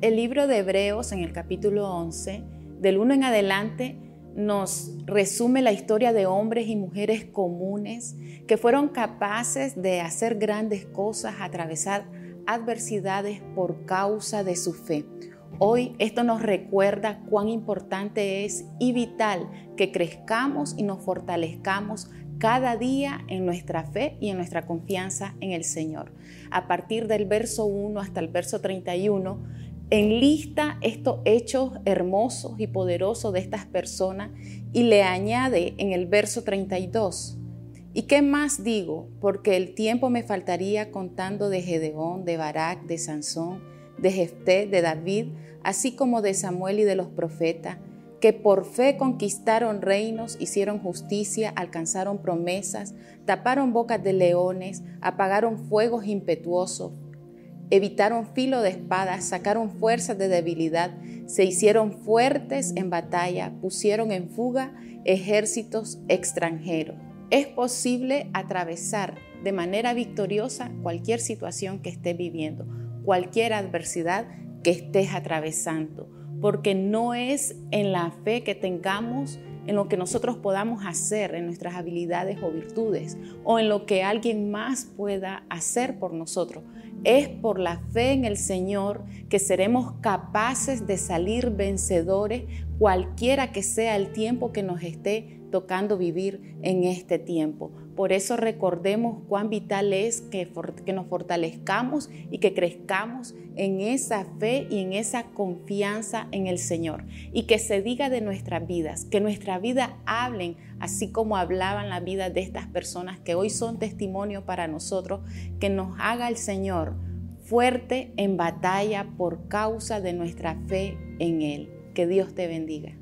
El libro de Hebreos en el capítulo 11, del 1 en adelante, nos resume la historia de hombres y mujeres comunes que fueron capaces de hacer grandes cosas, atravesar adversidades por causa de su fe. Hoy esto nos recuerda cuán importante es y vital que crezcamos y nos fortalezcamos cada día en nuestra fe y en nuestra confianza en el Señor. A partir del verso 1 hasta el verso 31, enlista estos hechos hermosos y poderosos de estas personas y le añade en el verso 32. ¿Y qué más digo? Porque el tiempo me faltaría contando de Gedeón, de Barak, de Sansón, de Jefté, de David, así como de Samuel y de los profetas, que por fe conquistaron reinos, hicieron justicia, alcanzaron promesas, taparon bocas de leones, apagaron fuegos impetuosos, evitaron filo de espadas, sacaron fuerzas de debilidad, se hicieron fuertes en batalla, pusieron en fuga ejércitos extranjeros. Es posible atravesar de manera victoriosa cualquier situación que estés viviendo, cualquier adversidad que estés atravesando, porque no es en la fe que tengamos en lo que nosotros podamos hacer, en nuestras habilidades o virtudes, o en lo que alguien más pueda hacer por nosotros. Es por la fe en el Señor que seremos capaces de salir vencedores cualquiera que sea el tiempo que nos esté tocando vivir en este tiempo. Por eso recordemos cuán vital es que, nos fortalezcamos y que crezcamos en esa fe y en esa confianza en el Señor. Y que se diga de nuestras vidas, que nuestra vida hablen así como hablaban la vida de estas personas que hoy son testimonio para nosotros, que nos haga el Señor fuerte en batalla por causa de nuestra fe en Él. Que Dios te bendiga.